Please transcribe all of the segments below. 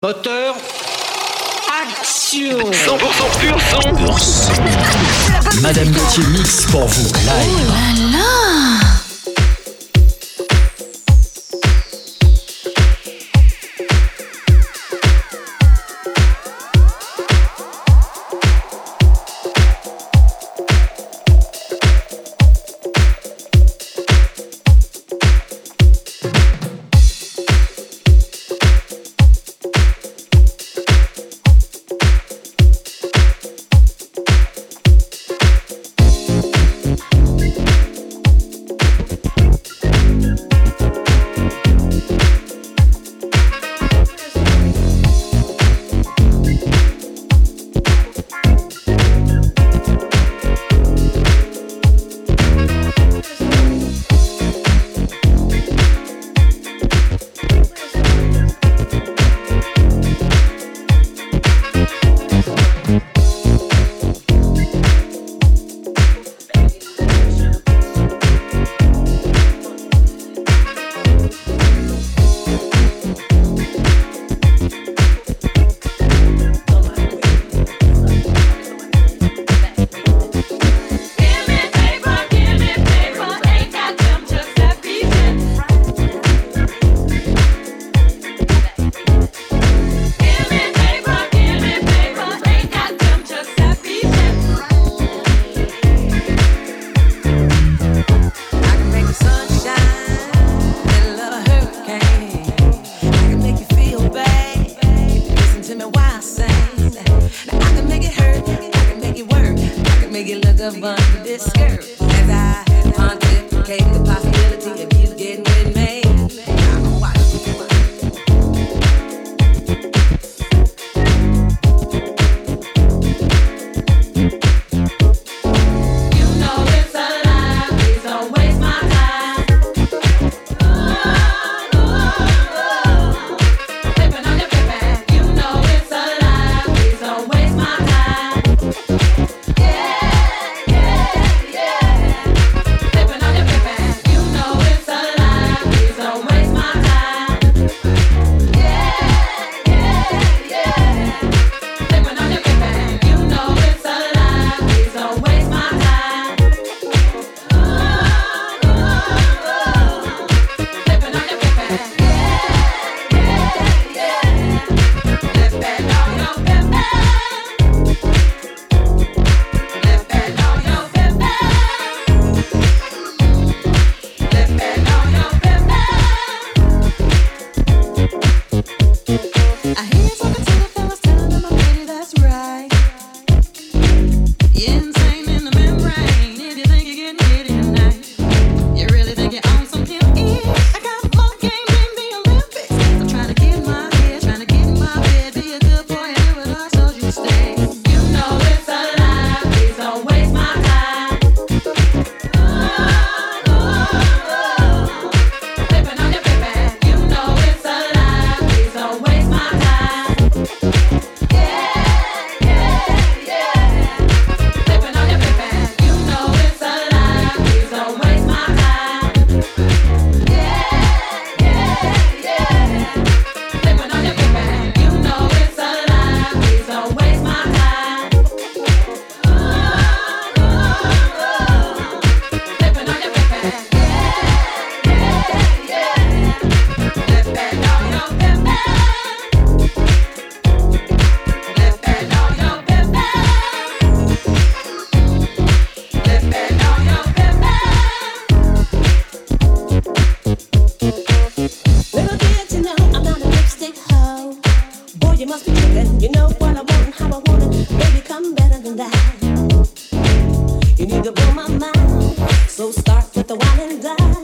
Moteur. Action 100% pur son. Madame Gauthier mix pour vous live. desire.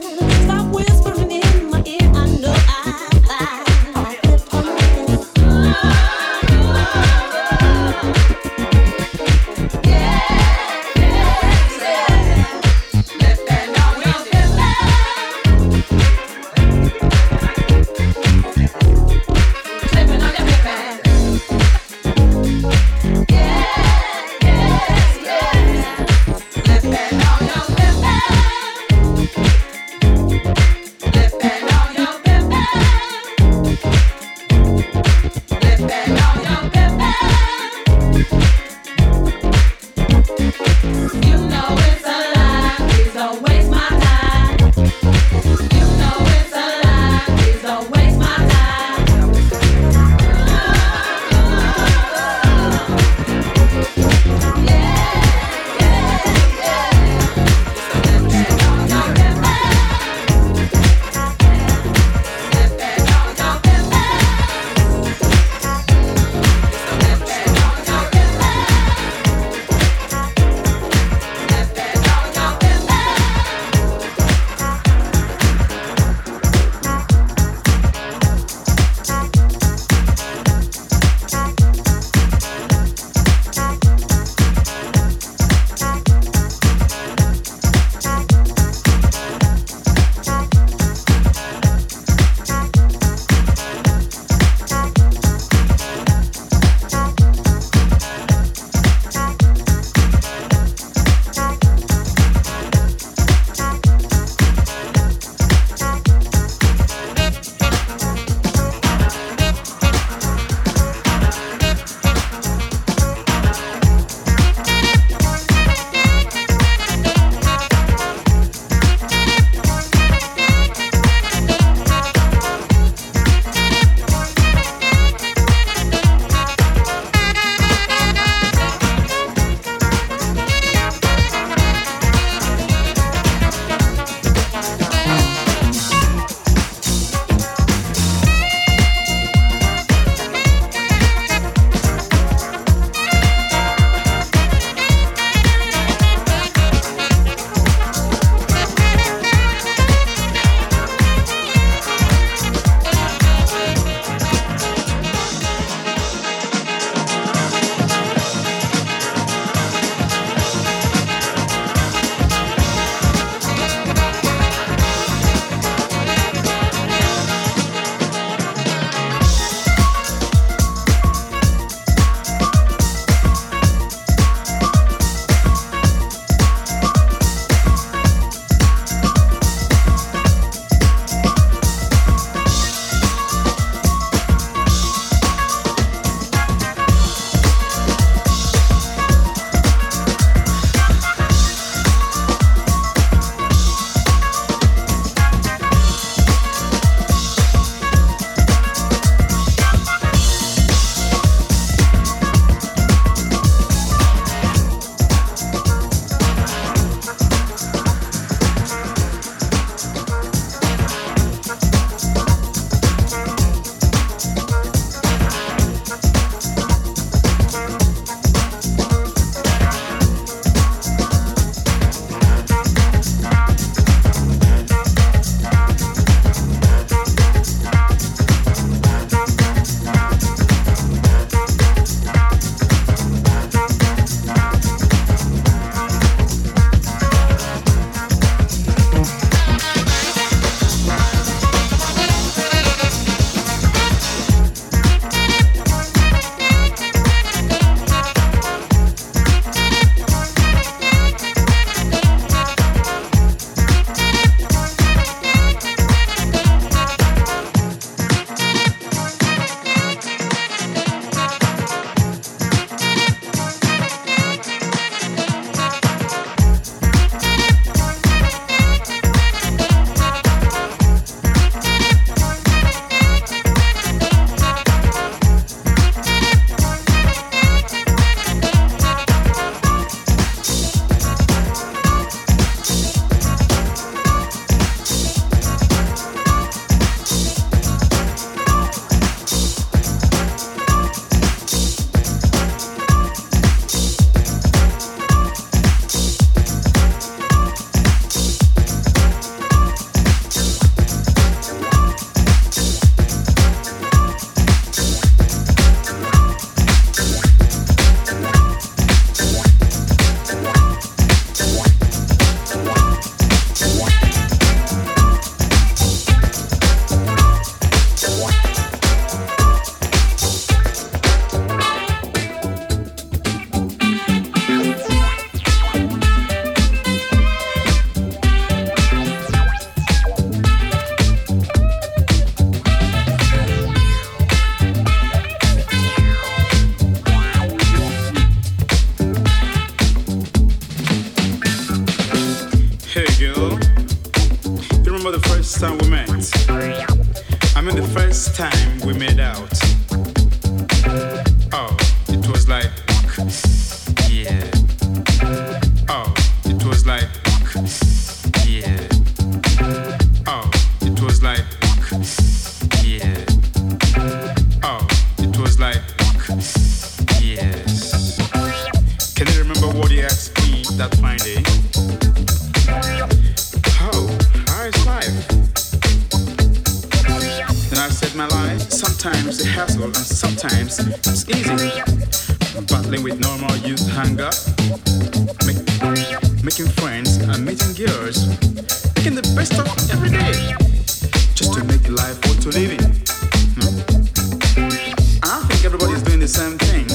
the same thing.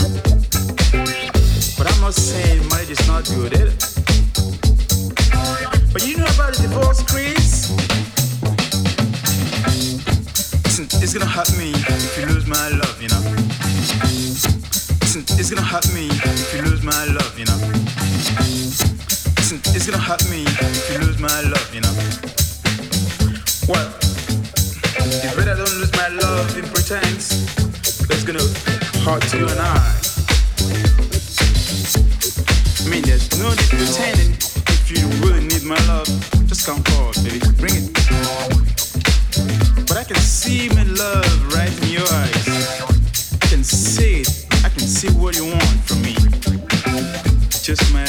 Hmm. But I'm not saying marriage is not good either. But you know about the divorce, Chris? Listen, it's gonna hurt me if you lose my love, you know. Listen, it's gonna hurt me if you lose my love, you know. Listen, it's gonna hurt me if you lose my love, you know. heart to you and I. I mean, there's no need pretending. If you really need my love, just come forward, baby. Bring it. But I can see my love right in your eyes. I can see it. I can see what you want from me. Just my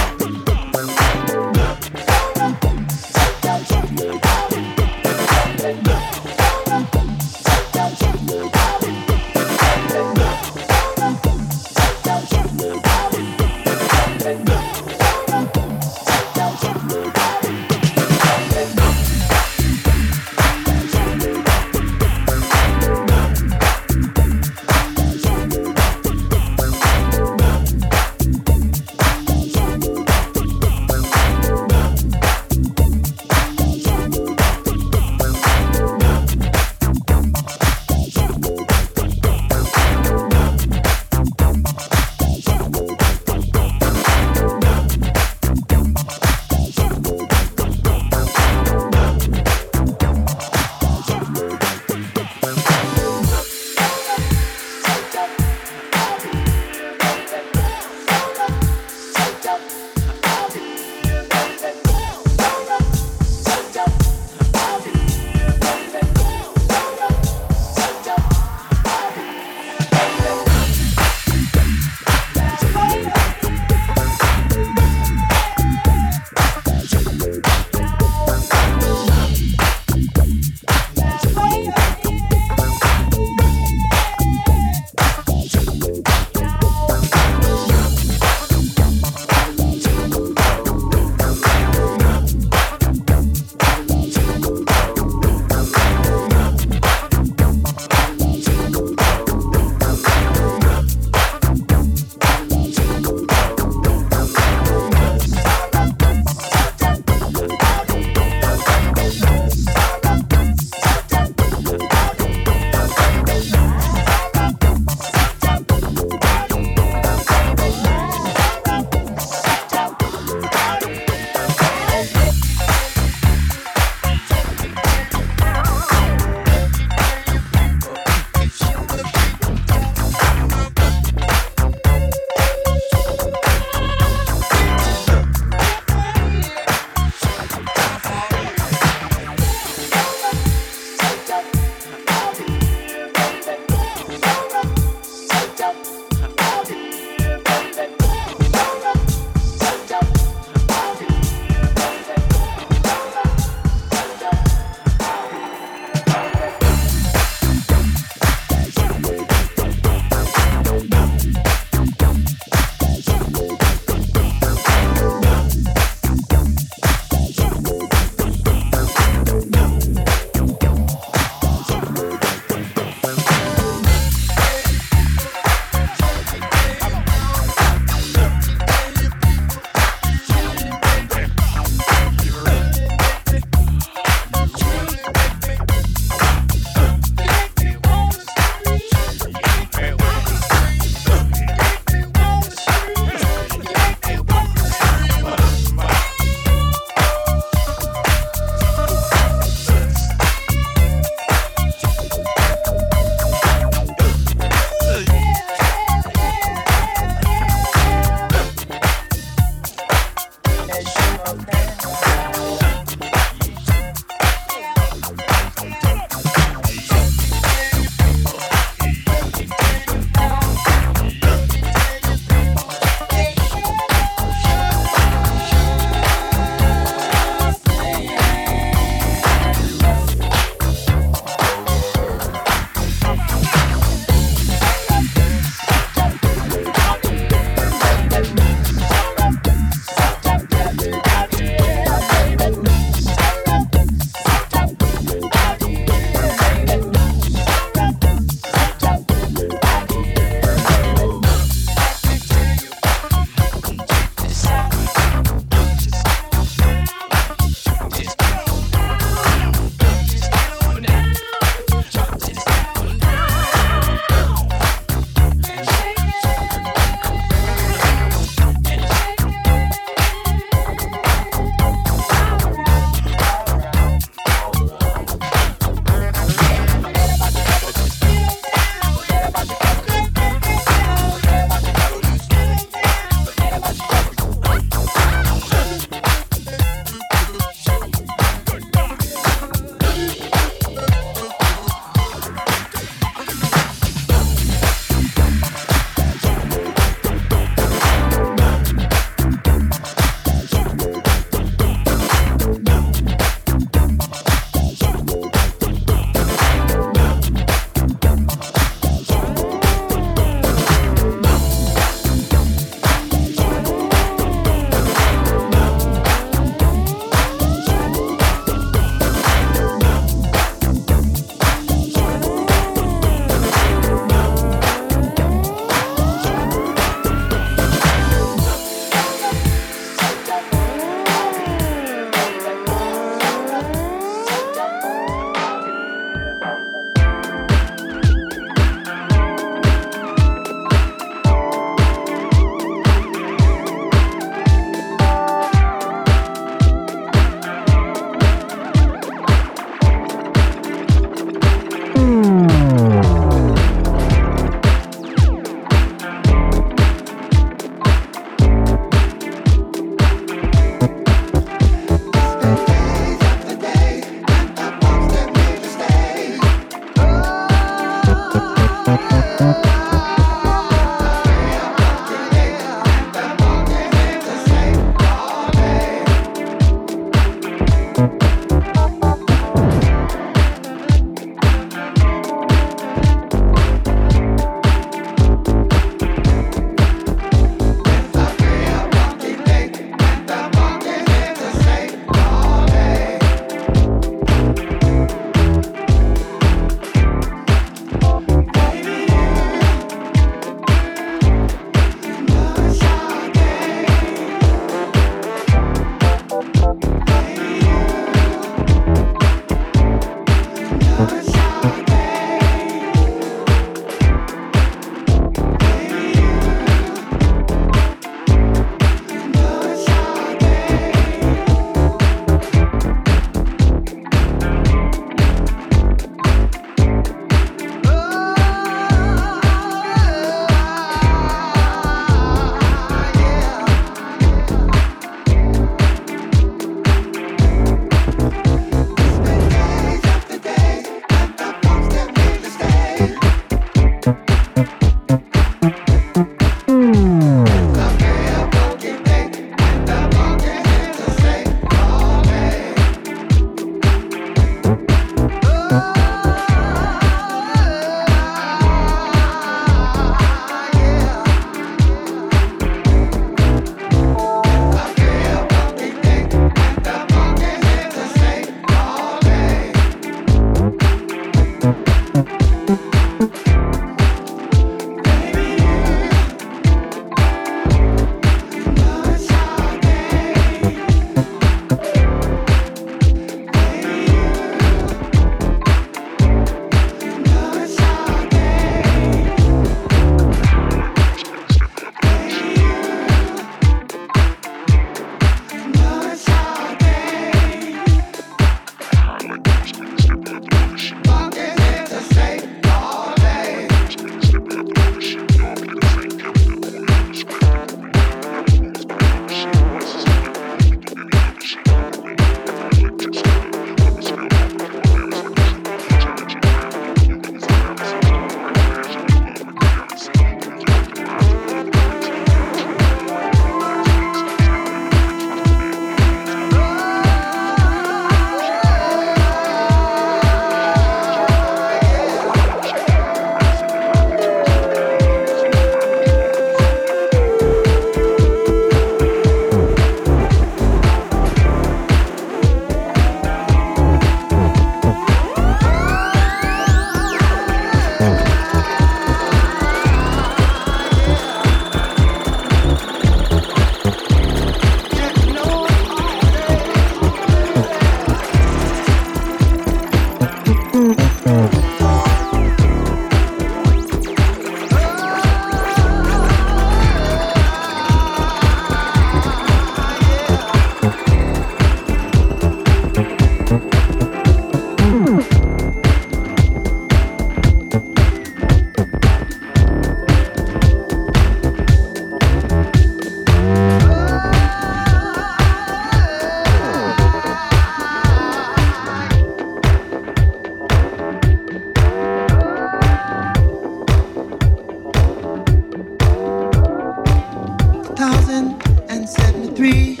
get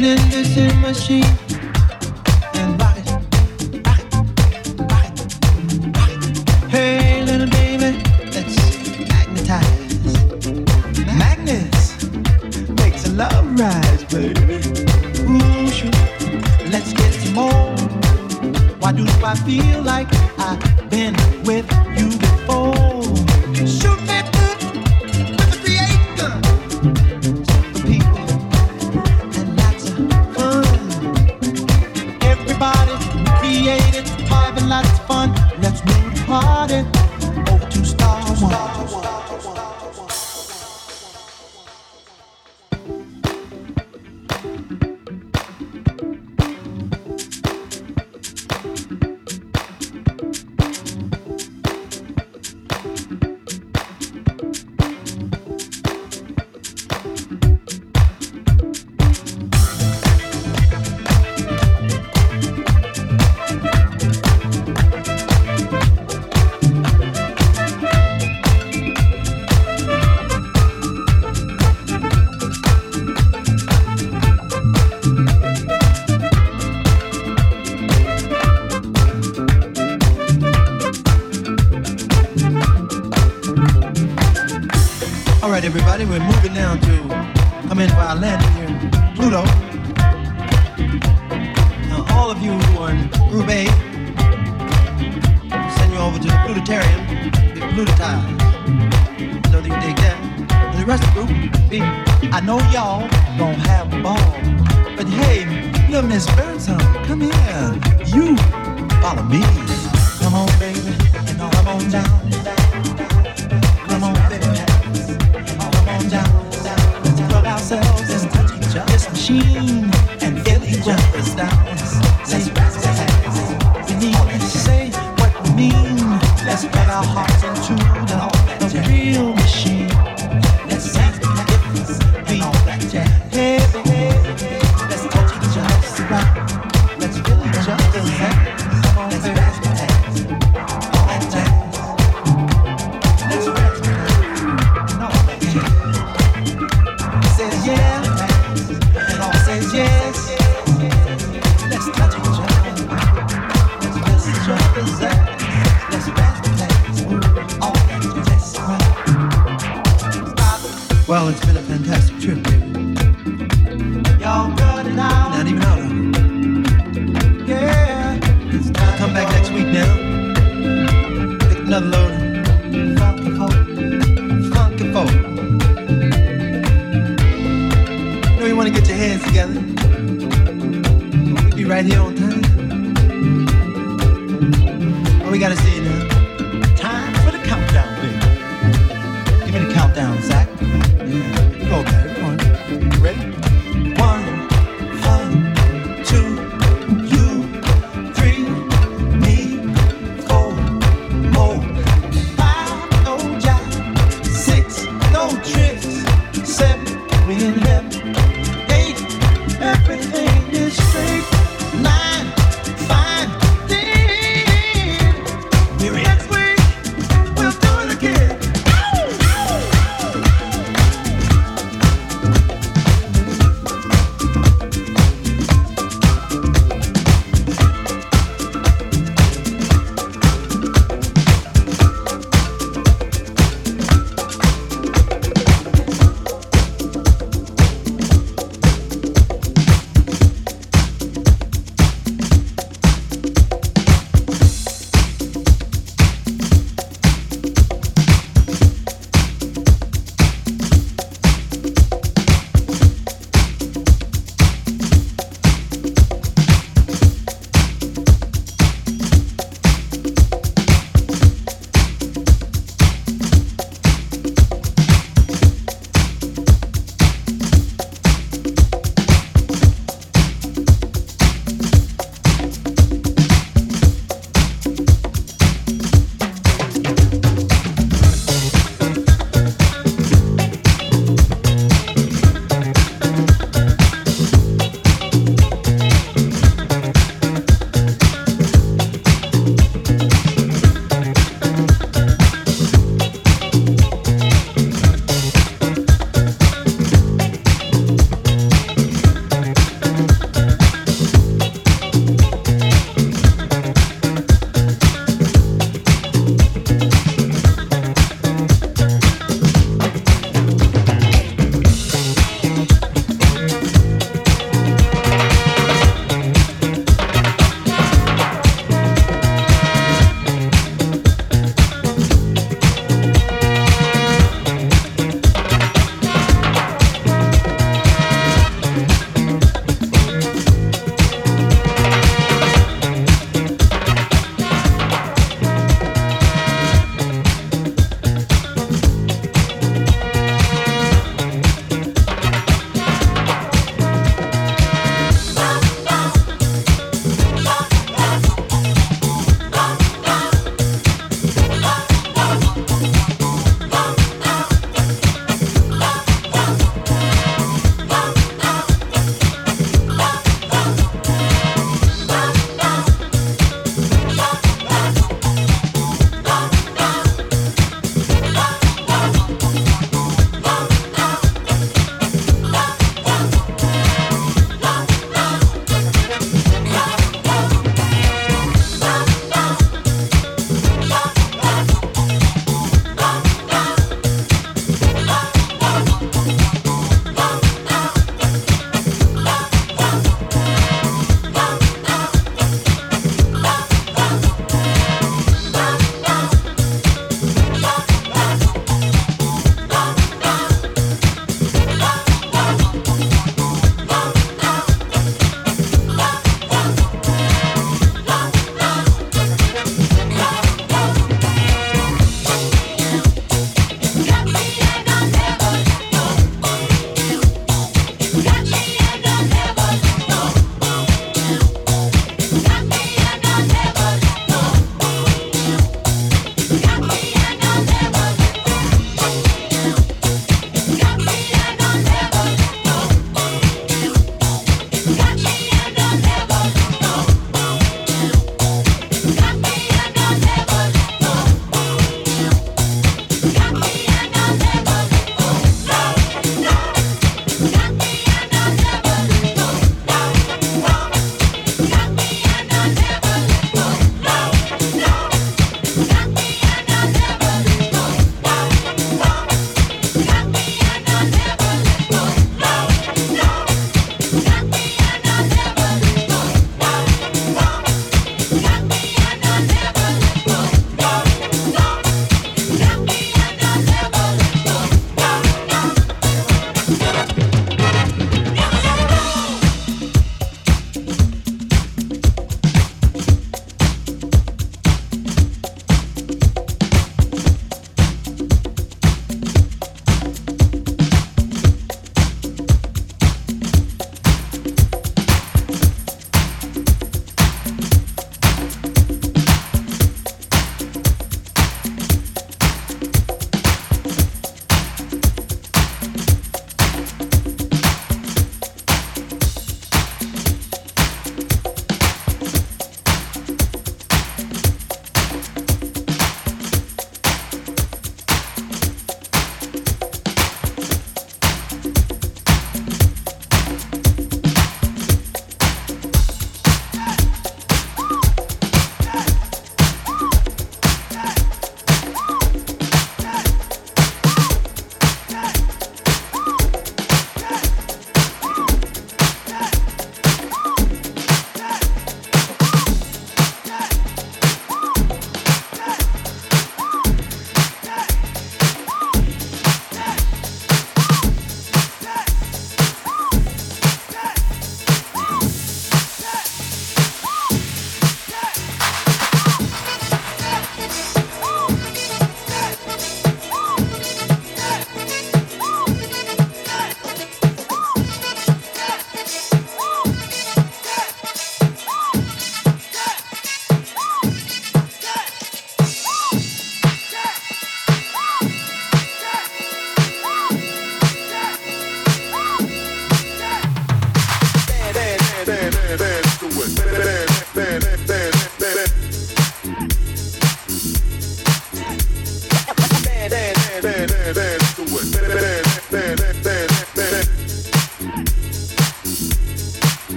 In this machine.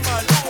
man.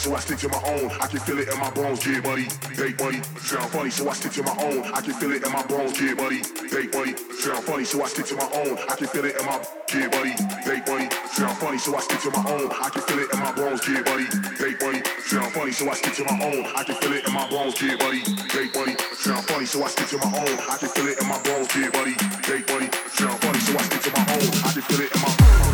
So I stick to my own. I can feel it in my bones, yeah, buddy. Hey, buddy, sound funny, so I stick to my own. I can feel it in my, bones, yeah, buddy. Hey, buddy, sound funny, so I stick to my own. I can feel it in my bones, yeah, buddy. Hey, buddy, sound funny, so I stick to my own. I can feel it in my bones, yeah, buddy. Hey, buddy, sound funny, so I stick to my own. I can feel it in my bones, yeah, buddy. Hey, buddy, sound funny, so I stick to my own. I can feel it in my sit around when you're feeling low. Come on, y'all, and party down. It's the only